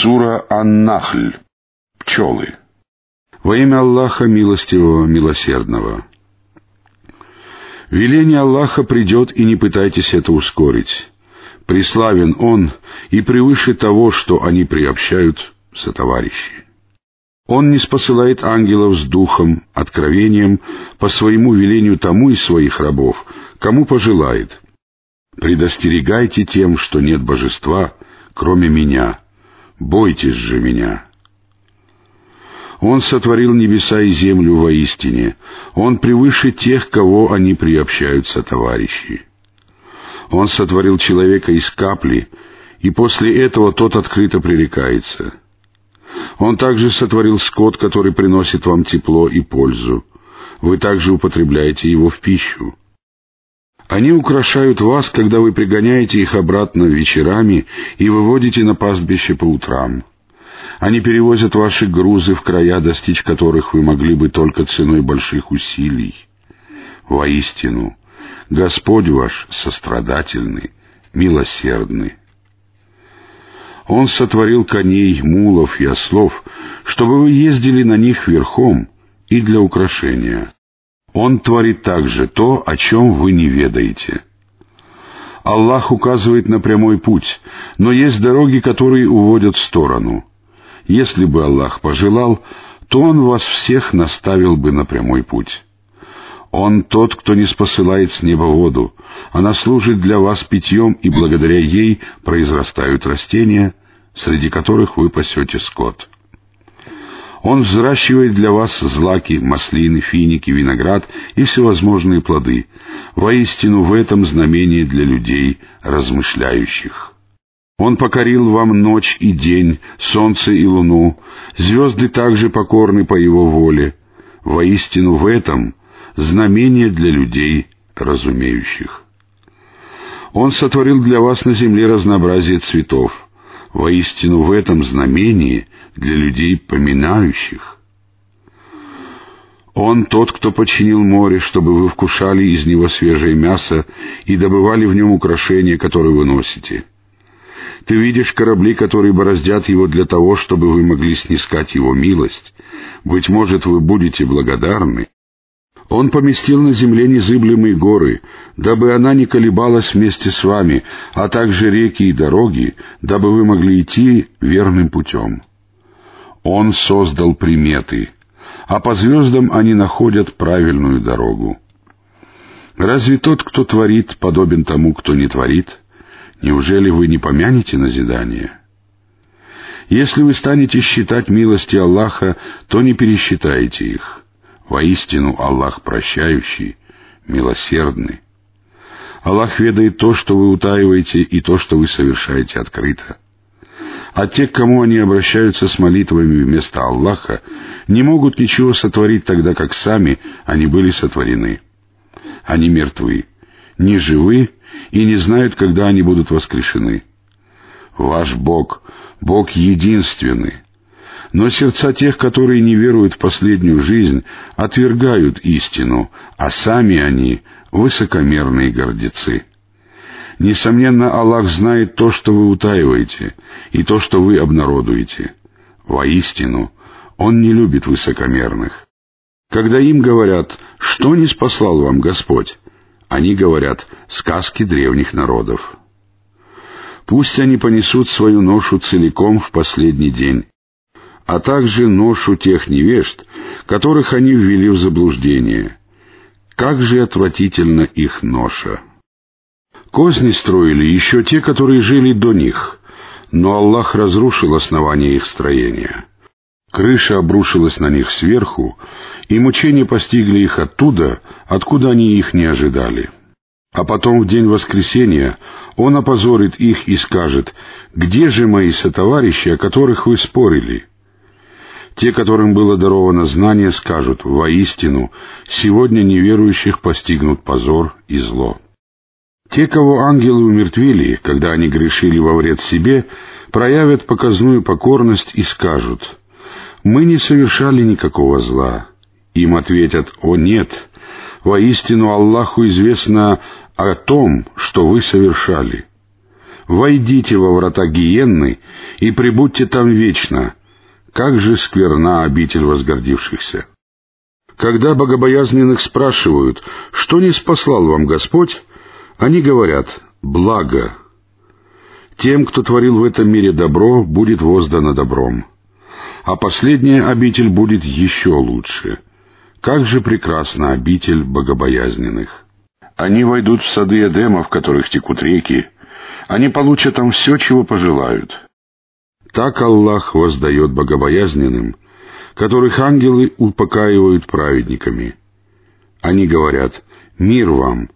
Сура Ан-Нахль. Пчелы. Во имя Аллаха Милостивого, Милосердного. Веление Аллаха придет, и не пытайтесь это ускорить. Преславен Он и превыше того, что они приобщают сотоварищи. Он не спосылает ангелов с духом, откровением, по своему велению тому из своих рабов, кому пожелает. Предостерегайте тем, что нет божества, кроме меня. Бойтесь же меня. Он сотворил небеса и землю воистине. Он превыше тех, кого они приобщаются товарищи. Он сотворил человека из капли, и после этого тот открыто пререкается. Он также сотворил скот, который приносит вам тепло и пользу. Вы также употребляете его в пищу. Они украшают вас, когда вы пригоняете их обратно вечерами и выводите на пастбище по утрам. Они перевозят ваши грузы в края, достичь которых вы могли бы только ценой больших усилий. Воистину, Господь ваш сострадательный, милосердный. Он сотворил коней, мулов и ослов, чтобы вы ездили на них верхом и для украшения. Он творит также то, о чем вы не ведаете. Аллах указывает на прямой путь, но есть дороги, которые уводят в сторону — если бы Аллах пожелал, то Он вас всех наставил бы на прямой путь. Он тот, кто не спосылает с неба воду. Она служит для вас питьем, и благодаря ей произрастают растения, среди которых вы пасете скот. Он взращивает для вас злаки, маслины, финики, виноград и всевозможные плоды. Воистину в этом знамение для людей, размышляющих. Он покорил вам ночь и день, солнце и луну, звезды также покорны по его воле. Воистину в этом знамение для людей, разумеющих. Он сотворил для вас на земле разнообразие цветов. Воистину в этом знамение для людей, поминающих. Он тот, кто починил море, чтобы вы вкушали из него свежее мясо и добывали в нем украшения, которые вы носите. Ты видишь корабли, которые бороздят его для того, чтобы вы могли снискать его милость. Быть может, вы будете благодарны. Он поместил на земле незыблемые горы, дабы она не колебалась вместе с вами, а также реки и дороги, дабы вы могли идти верным путем. Он создал приметы, а по звездам они находят правильную дорогу. Разве тот, кто творит, подобен тому, кто не творит? Неужели вы не помянете назидание? Если вы станете считать милости Аллаха, то не пересчитаете их. Воистину Аллах прощающий, милосердный. Аллах ведает то, что вы утаиваете, и то, что вы совершаете открыто. А те, к кому они обращаются с молитвами вместо Аллаха, не могут ничего сотворить тогда, как сами они были сотворены. Они мертвы, не живы и не знают, когда они будут воскрешены. Ваш Бог, Бог единственный. Но сердца тех, которые не веруют в последнюю жизнь, отвергают истину, а сами они — высокомерные гордецы. Несомненно, Аллах знает то, что вы утаиваете, и то, что вы обнародуете. Воистину, Он не любит высокомерных. Когда им говорят, что не спаслал вам Господь, они говорят сказки древних народов. Пусть они понесут свою ношу целиком в последний день, а также ношу тех невежд, которых они ввели в заблуждение. Как же отвратительна их ноша! Козни строили еще те, которые жили до них, но Аллах разрушил основание их строения. Крыша обрушилась на них сверху, и мучения постигли их оттуда, откуда они их не ожидали. А потом в день воскресения он опозорит их и скажет, «Где же мои сотоварищи, о которых вы спорили?» Те, которым было даровано знание, скажут, «Воистину, сегодня неверующих постигнут позор и зло». Те, кого ангелы умертвили, когда они грешили во вред себе, проявят показную покорность и скажут, мы не совершали никакого зла. Им ответят, о нет, воистину Аллаху известно о том, что вы совершали. войдите во врата гиенны и пребудьте там вечно. Как же скверна обитель возгордившихся! Когда богобоязненных спрашивают, что не спаслал вам Господь, они говорят «благо». Тем, кто творил в этом мире добро, будет воздано добром. А последняя обитель будет еще лучше. Как же прекрасна обитель богобоязненных! Они войдут в сады Эдема, в которых текут реки. Они получат там все, чего пожелают. Так Аллах воздает богобоязненным, которых ангелы упокаивают праведниками. Они говорят «Мир вам!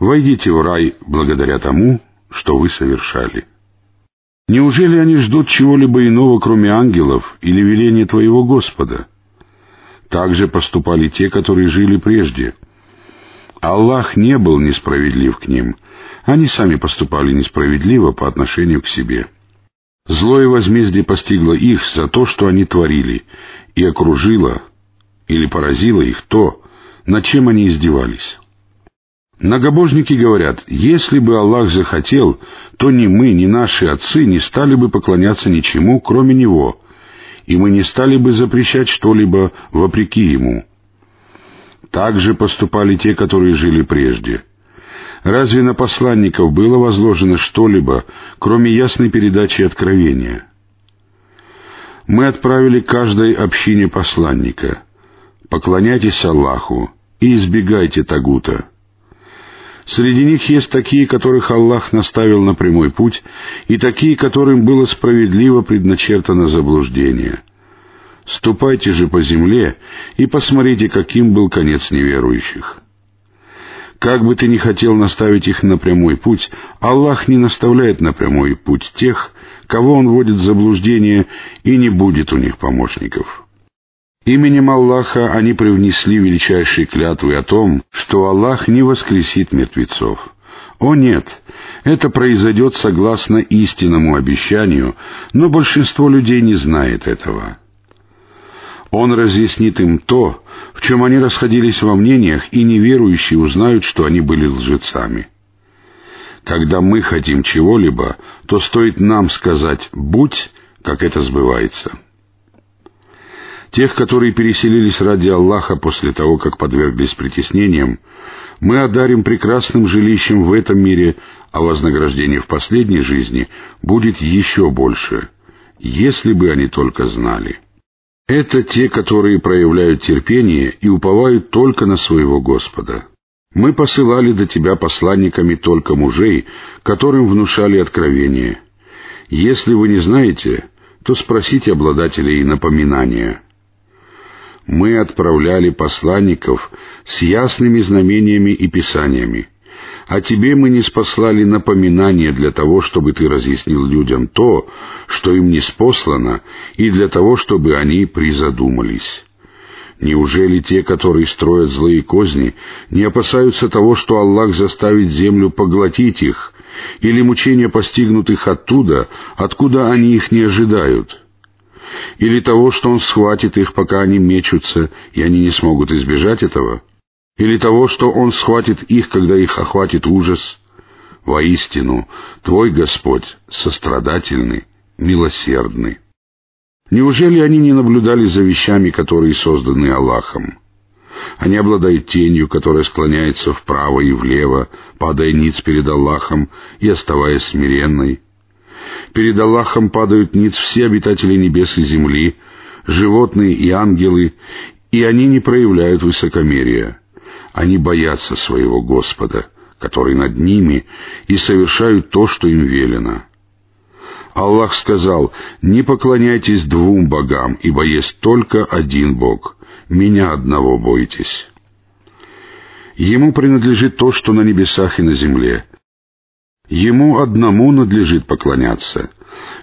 Войдите в рай благодаря тому, что вы совершали». Неужели они ждут чего-либо иного, кроме ангелов или веления Твоего Господа? Так же поступали те, которые жили прежде. Аллах не был несправедлив к ним. Они сами поступали несправедливо по отношению к себе. Злое возмездие постигло их за то, что они творили, и окружило или поразило их то, над чем они издевались. Многобожники говорят, если бы Аллах захотел, то ни мы, ни наши отцы не стали бы поклоняться ничему, кроме Него, и мы не стали бы запрещать что-либо вопреки Ему. Так же поступали те, которые жили прежде. Разве на посланников было возложено что-либо, кроме ясной передачи откровения? Мы отправили каждой общине посланника. Поклоняйтесь Аллаху и избегайте тагута. Среди них есть такие, которых Аллах наставил на прямой путь, и такие, которым было справедливо предначертано заблуждение. Ступайте же по земле и посмотрите, каким был конец неверующих. Как бы ты ни хотел наставить их на прямой путь, Аллах не наставляет на прямой путь тех, кого Он вводит в заблуждение, и не будет у них помощников. Именем Аллаха они привнесли величайшие клятвы о том, что Аллах не воскресит мертвецов. О нет, это произойдет согласно истинному обещанию, но большинство людей не знает этого. Он разъяснит им то, в чем они расходились во мнениях, и неверующие узнают, что они были лжецами. Когда мы хотим чего-либо, то стоит нам сказать «будь», как это сбывается. Тех, которые переселились ради Аллаха после того, как подверглись притеснениям, мы одарим прекрасным жилищем в этом мире, а вознаграждение в последней жизни будет еще больше, если бы они только знали. Это те, которые проявляют терпение и уповают только на своего Господа. Мы посылали до тебя посланниками только мужей, которым внушали откровение. Если вы не знаете, то спросите обладателей напоминания мы отправляли посланников с ясными знамениями и писаниями, а тебе мы не спаслали напоминания для того, чтобы ты разъяснил людям то, что им не спослано, и для того, чтобы они призадумались. Неужели те, которые строят злые козни, не опасаются того, что Аллах заставит землю поглотить их, или мучения постигнут их оттуда, откуда они их не ожидают?» Или того, что он схватит их, пока они мечутся, и они не смогут избежать этого? Или того, что он схватит их, когда их охватит ужас? Воистину, Твой Господь сострадательный, милосердный. Неужели они не наблюдали за вещами, которые созданы Аллахом? Они обладают тенью, которая склоняется вправо и влево, падая ниц перед Аллахом и оставаясь смиренной. Перед Аллахом падают ниц все обитатели небес и земли, животные и ангелы, и они не проявляют высокомерия. Они боятся своего Господа, который над ними, и совершают то, что им велено. Аллах сказал, «Не поклоняйтесь двум богам, ибо есть только один Бог. Меня одного бойтесь». Ему принадлежит то, что на небесах и на земле, Ему одному надлежит поклоняться.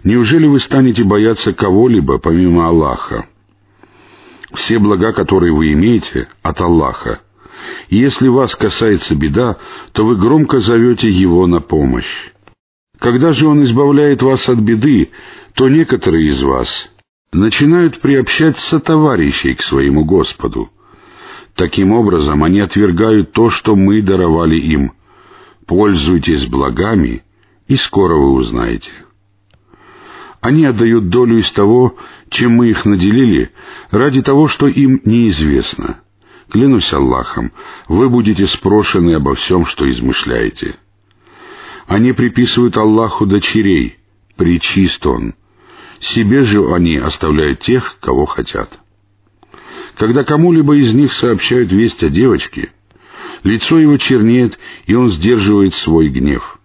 Неужели вы станете бояться кого-либо помимо Аллаха? Все блага, которые вы имеете, от Аллаха. Если вас касается беда, то вы громко зовете Его на помощь. Когда же Он избавляет вас от беды, то некоторые из вас начинают приобщать сотоварищей к своему Господу. Таким образом, они отвергают то, что мы даровали им — Пользуйтесь благами и скоро вы узнаете. Они отдают долю из того, чем мы их наделили, ради того, что им неизвестно. Клянусь Аллахом, вы будете спрошены обо всем, что измышляете. Они приписывают Аллаху дочерей, причист Он. Себе же они оставляют тех, кого хотят. Когда кому-либо из них сообщают весть о девочке, лицо его чернеет, и он сдерживает свой гнев.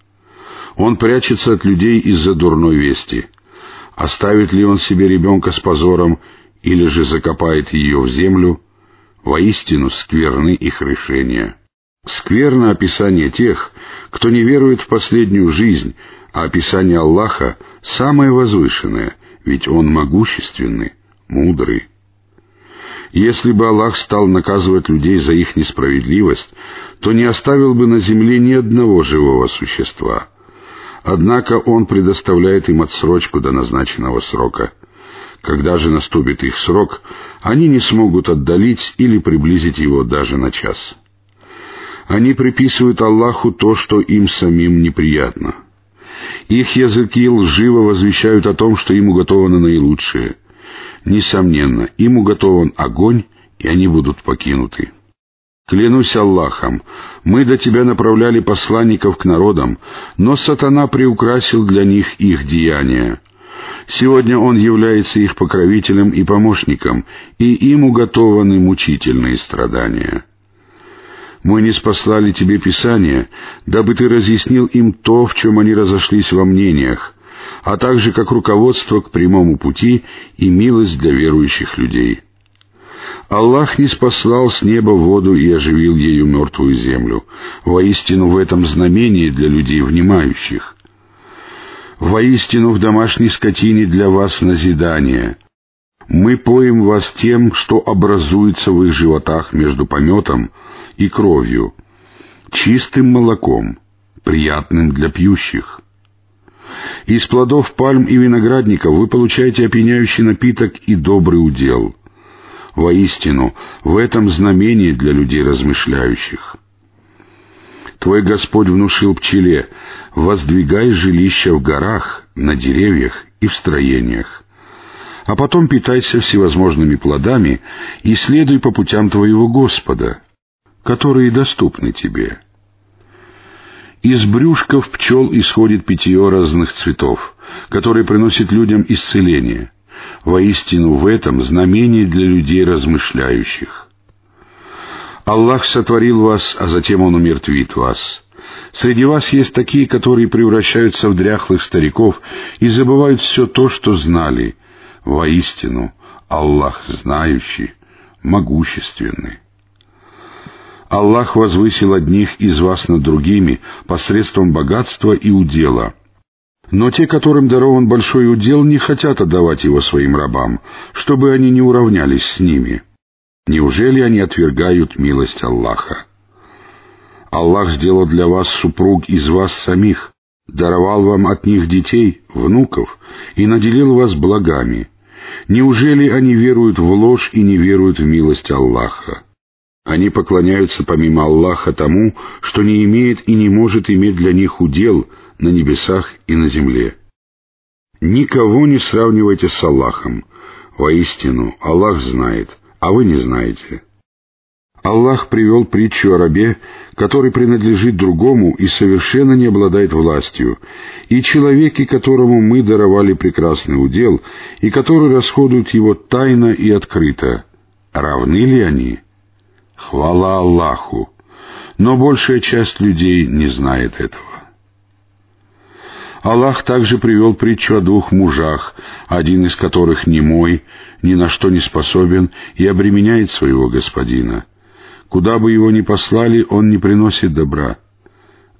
Он прячется от людей из-за дурной вести. Оставит ли он себе ребенка с позором, или же закопает ее в землю, воистину скверны их решения. Скверно описание тех, кто не верует в последнюю жизнь, а описание Аллаха самое возвышенное, ведь Он могущественный, мудрый. Если бы Аллах стал наказывать людей за их несправедливость, то не оставил бы на земле ни одного живого существа. Однако Он предоставляет им отсрочку до назначенного срока. Когда же наступит их срок, они не смогут отдалить или приблизить его даже на час. Они приписывают Аллаху то, что им самим неприятно. Их языки лживо возвещают о том, что им уготовано наилучшее — Несомненно, им уготован огонь, и они будут покинуты. Клянусь Аллахом, мы до тебя направляли посланников к народам, но сатана приукрасил для них их деяния. Сегодня он является их покровителем и помощником, и им уготованы мучительные страдания. Мы не спаслали тебе Писание, дабы ты разъяснил им то, в чем они разошлись во мнениях, а также как руководство к прямому пути и милость для верующих людей. Аллах не спаслал с неба воду и оживил ею мертвую землю. Воистину в этом знамение для людей внимающих. Воистину в домашней скотине для вас назидание. Мы поем вас тем, что образуется в их животах между пометом и кровью, чистым молоком, приятным для пьющих. Из плодов пальм и виноградников вы получаете опьяняющий напиток и добрый удел. Воистину, в этом знамение для людей размышляющих. Твой Господь внушил пчеле, воздвигай жилища в горах, на деревьях и в строениях. А потом питайся всевозможными плодами и следуй по путям твоего Господа, которые доступны тебе. Из брюшков пчел исходит питье разных цветов, которые приносят людям исцеление. Воистину в этом знамение для людей размышляющих. Аллах сотворил вас, а затем Он умертвит вас. Среди вас есть такие, которые превращаются в дряхлых стариков и забывают все то, что знали. Воистину, Аллах знающий, могущественный. Аллах возвысил одних из вас над другими посредством богатства и удела. Но те, которым дарован большой удел, не хотят отдавать его своим рабам, чтобы они не уравнялись с ними. Неужели они отвергают милость Аллаха? Аллах сделал для вас супруг из вас самих, даровал вам от них детей, внуков, и наделил вас благами. Неужели они веруют в ложь и не веруют в милость Аллаха? Они поклоняются помимо Аллаха тому, что не имеет и не может иметь для них удел на небесах и на земле. Никого не сравнивайте с Аллахом. Воистину, Аллах знает, а вы не знаете. Аллах привел притчу о рабе, который принадлежит другому и совершенно не обладает властью, и человеке, которому мы даровали прекрасный удел, и который расходует его тайно и открыто. Равны ли они?» Хвала Аллаху! Но большая часть людей не знает этого. Аллах также привел притчу о двух мужах, один из которых не мой, ни на что не способен и обременяет своего господина. Куда бы его ни послали, он не приносит добра.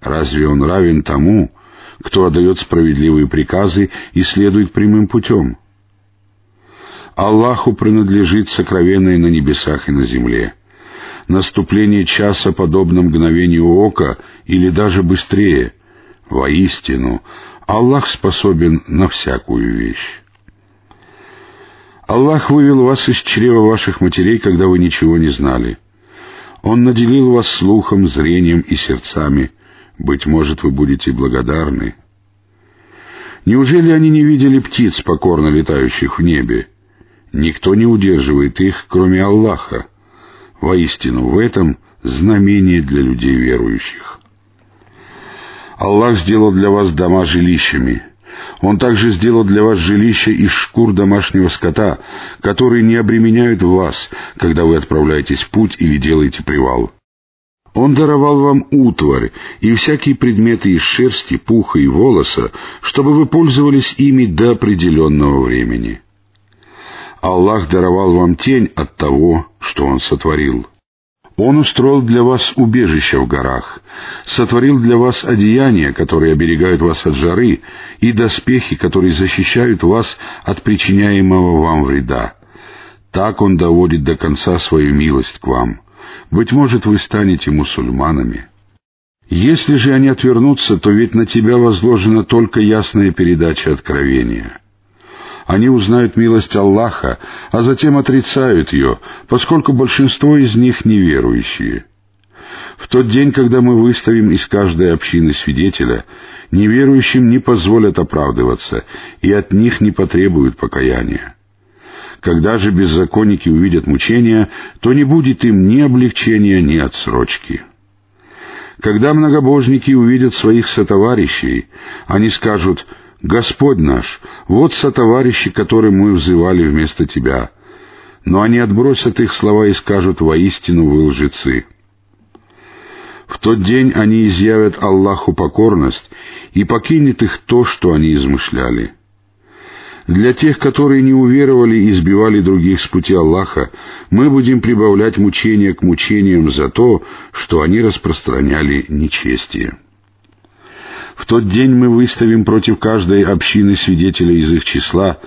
Разве он равен тому, кто отдает справедливые приказы и следует прямым путем? Аллаху принадлежит сокровенное на небесах и на земле наступление часа подобно мгновению ока или даже быстрее. Воистину, Аллах способен на всякую вещь. Аллах вывел вас из чрева ваших матерей, когда вы ничего не знали. Он наделил вас слухом, зрением и сердцами. Быть может, вы будете благодарны. Неужели они не видели птиц, покорно летающих в небе? Никто не удерживает их, кроме Аллаха. Воистину, в этом знамение для людей верующих. Аллах сделал для вас дома жилищами. Он также сделал для вас жилища из шкур домашнего скота, которые не обременяют вас, когда вы отправляетесь в путь или делаете привал. Он даровал вам утварь и всякие предметы из шерсти, пуха и волоса, чтобы вы пользовались ими до определенного времени. Аллах даровал вам тень от того, что Он сотворил. Он устроил для вас убежище в горах, сотворил для вас одеяния, которые оберегают вас от жары, и доспехи, которые защищают вас от причиняемого вам вреда. Так Он доводит до конца свою милость к вам. Быть может, вы станете мусульманами. Если же они отвернутся, то ведь на тебя возложена только ясная передача откровения. Они узнают милость Аллаха, а затем отрицают ее, поскольку большинство из них неверующие. В тот день, когда мы выставим из каждой общины свидетеля, неверующим не позволят оправдываться, и от них не потребуют покаяния. Когда же беззаконники увидят мучения, то не будет им ни облегчения, ни отсрочки. Когда многобожники увидят своих сотоварищей, они скажут — Господь наш, вот сотоварищи, которым мы взывали вместо Тебя. Но они отбросят их слова и скажут, воистину вы лжецы. В тот день они изъявят Аллаху покорность, и покинет их то, что они измышляли. Для тех, которые не уверовали и избивали других с пути Аллаха, мы будем прибавлять мучения к мучениям за то, что они распространяли нечестие. В тот день мы выставим против каждой общины свидетеля из их числа,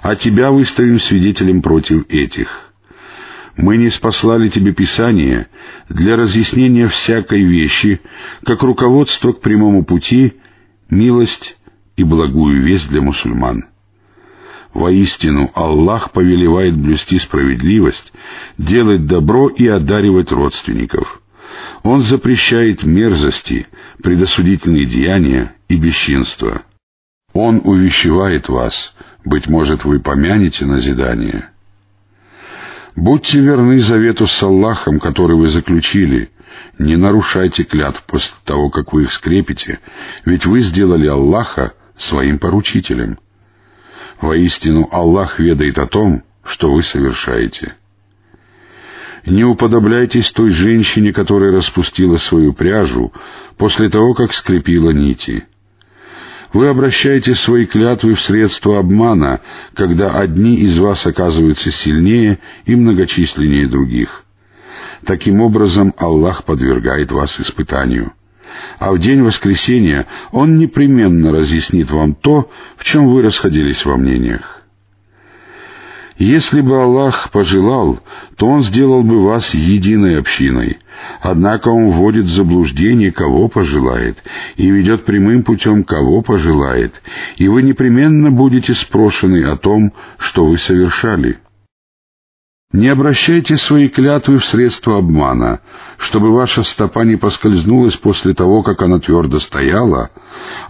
а тебя выставим свидетелем против этих. Мы не спаслали тебе Писание для разъяснения всякой вещи, как руководство к прямому пути, милость и благую весть для мусульман. Воистину, Аллах повелевает блюсти справедливость, делать добро и одаривать родственников — он запрещает мерзости, предосудительные деяния и бесчинство. Он увещевает вас, быть может, вы помянете назидание. Будьте верны завету с Аллахом, который вы заключили. Не нарушайте клятв после того, как вы их скрепите, ведь вы сделали Аллаха своим поручителем. Воистину, Аллах ведает о том, что вы совершаете не уподобляйтесь той женщине, которая распустила свою пряжу после того, как скрепила нити. Вы обращаете свои клятвы в средства обмана, когда одни из вас оказываются сильнее и многочисленнее других. Таким образом, Аллах подвергает вас испытанию. А в день воскресения Он непременно разъяснит вам то, в чем вы расходились во мнениях. Если бы Аллах пожелал, то Он сделал бы вас единой общиной. Однако Он вводит в заблуждение, кого пожелает, и ведет прямым путем, кого пожелает, и вы непременно будете спрошены о том, что вы совершали. Не обращайте свои клятвы в средства обмана, чтобы ваша стопа не поскользнулась после того, как она твердо стояла,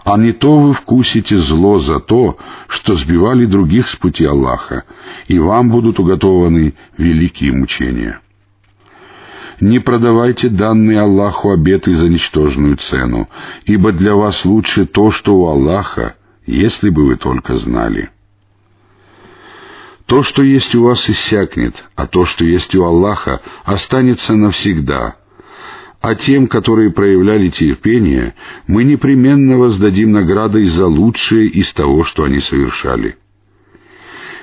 а не то вы вкусите зло за то, что сбивали других с пути Аллаха, и вам будут уготованы великие мучения. Не продавайте данные Аллаху обеты за ничтожную цену, ибо для вас лучше то, что у Аллаха, если бы вы только знали. То, что есть у вас, иссякнет, а то, что есть у Аллаха, останется навсегда. А тем, которые проявляли терпение, мы непременно воздадим наградой за лучшее из того, что они совершали.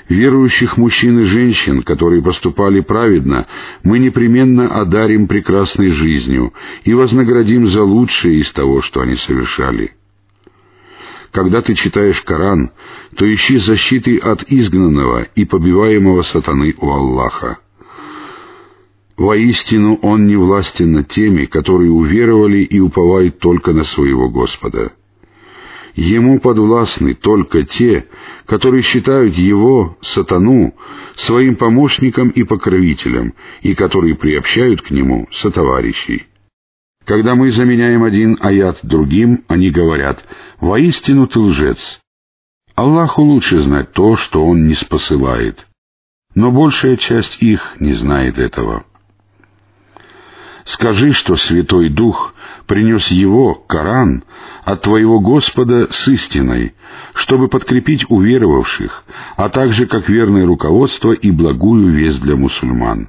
Верующих мужчин и женщин, которые поступали праведно, мы непременно одарим прекрасной жизнью и вознаградим за лучшее из того, что они совершали. Когда ты читаешь Коран, то ищи защиты от изгнанного и побиваемого сатаны у Аллаха. Воистину Он не властен над теми, которые уверовали и уповают только на своего Господа. Ему подвластны только те, которые считают Его, сатану, своим помощником и покровителем, и которые приобщают к Нему сотоварищей. Когда мы заменяем один аят другим, они говорят, «Воистину ты лжец». Аллаху лучше знать то, что Он не спосылает, но большая часть их не знает этого. Скажи, что Святой Дух принес его, Коран, от твоего Господа с истиной, чтобы подкрепить уверовавших, а также как верное руководство и благую весть для мусульман.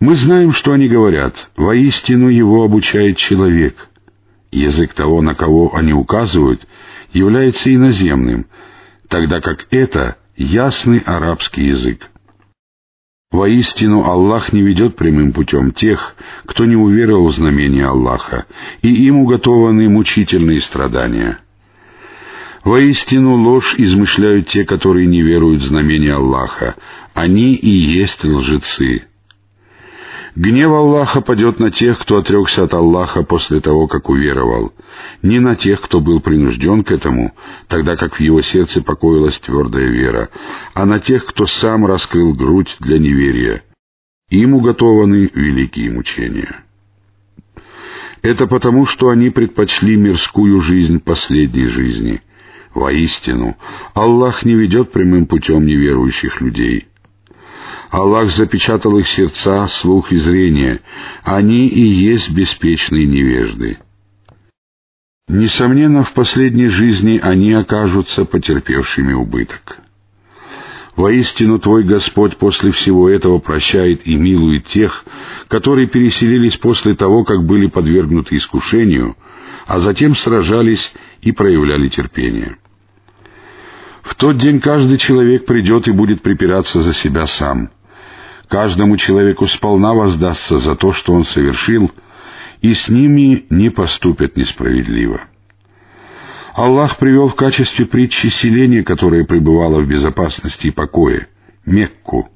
Мы знаем, что они говорят, воистину его обучает человек. Язык того, на кого они указывают, является иноземным, тогда как это ясный арабский язык. Воистину Аллах не ведет прямым путем тех, кто не уверовал в знамение Аллаха, и им уготованы мучительные страдания. Воистину ложь измышляют те, которые не веруют в знамение Аллаха. Они и есть лжецы. Гнев Аллаха падет на тех, кто отрекся от Аллаха после того, как уверовал, не на тех, кто был принужден к этому, тогда как в его сердце покоилась твердая вера, а на тех, кто сам раскрыл грудь для неверия. Им уготованы великие мучения. Это потому, что они предпочли мирскую жизнь последней жизни. Воистину, Аллах не ведет прямым путем неверующих людей — Аллах запечатал их сердца, слух и зрение. Они и есть беспечные невежды. Несомненно, в последней жизни они окажутся потерпевшими убыток. Воистину, Твой Господь после всего этого прощает и милует тех, которые переселились после того, как были подвергнуты искушению, а затем сражались и проявляли терпение. В тот день каждый человек придет и будет припираться за себя сам — Каждому человеку сполна воздастся за то, что он совершил, и с ними не поступят несправедливо. Аллах привел в качестве притчи селение, которое пребывало в безопасности и покое, Мекку.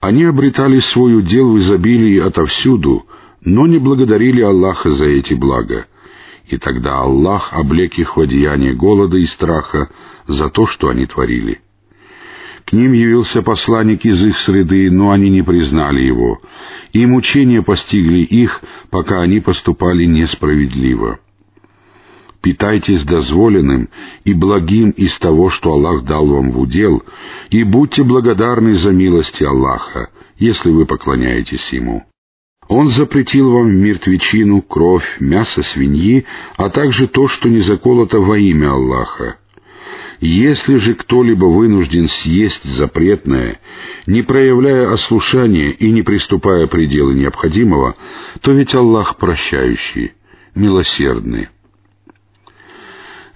Они обретали свой удел в изобилии отовсюду, но не благодарили Аллаха за эти блага. И тогда Аллах облек их в одеяние голода и страха за то, что они творили. К ним явился посланник из их среды, но они не признали его, и мучения постигли их, пока они поступали несправедливо. Питайтесь дозволенным и благим из того, что Аллах дал вам в удел, и будьте благодарны за милости Аллаха, если вы поклоняетесь Ему. Он запретил вам мертвечину, кровь, мясо свиньи, а также то, что не заколото во имя Аллаха, если же кто-либо вынужден съесть запретное, не проявляя ослушания и не приступая пределы необходимого, то ведь Аллах прощающий, милосердный.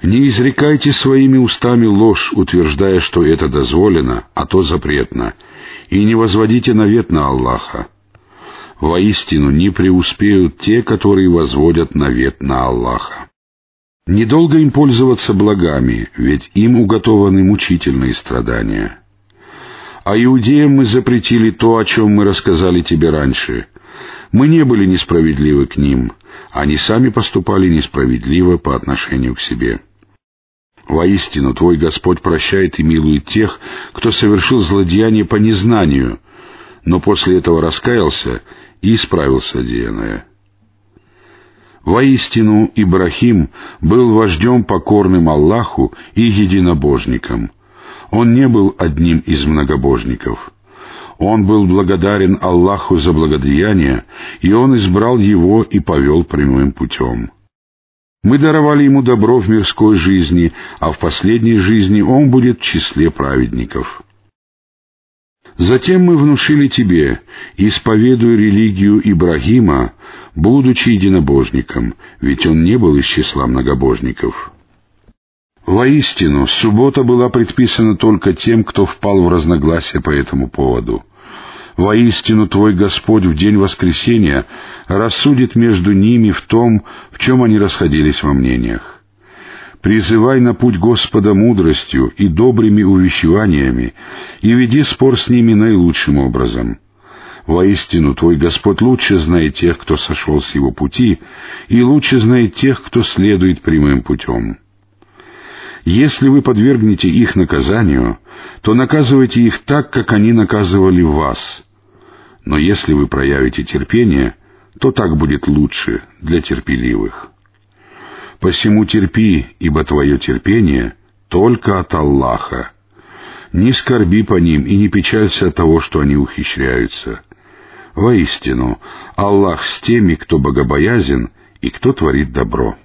Не изрекайте своими устами ложь, утверждая, что это дозволено, а то запретно, и не возводите навет на Аллаха. Воистину не преуспеют те, которые возводят навет на Аллаха. Недолго им пользоваться благами, ведь им уготованы мучительные страдания. А иудеям мы запретили то, о чем мы рассказали тебе раньше. Мы не были несправедливы к ним, они сами поступали несправедливо по отношению к себе. Воистину, Твой Господь прощает и милует тех, кто совершил злодеяние по незнанию, но после этого раскаялся и исправил содеянное. Воистину, Ибрахим был вождем покорным Аллаху и единобожником. Он не был одним из многобожников. Он был благодарен Аллаху за благодеяние, и он избрал его и повел прямым путем. Мы даровали ему добро в мирской жизни, а в последней жизни он будет в числе праведников. Затем мы внушили тебе, исповедуй религию Ибрагима, будучи единобожником, ведь он не был из числа многобожников. Воистину, суббота была предписана только тем, кто впал в разногласие по этому поводу. Воистину, Твой Господь в день воскресения рассудит между ними в том, в чем они расходились во мнениях призывай на путь Господа мудростью и добрыми увещеваниями, и веди спор с ними наилучшим образом. Воистину, Твой Господь лучше знает тех, кто сошел с Его пути, и лучше знает тех, кто следует прямым путем. Если вы подвергнете их наказанию, то наказывайте их так, как они наказывали вас. Но если вы проявите терпение, то так будет лучше для терпеливых. Посему терпи, ибо твое терпение только от Аллаха. Не скорби по ним и не печалься от того, что они ухищряются. Воистину, Аллах с теми, кто богобоязен и кто творит добро.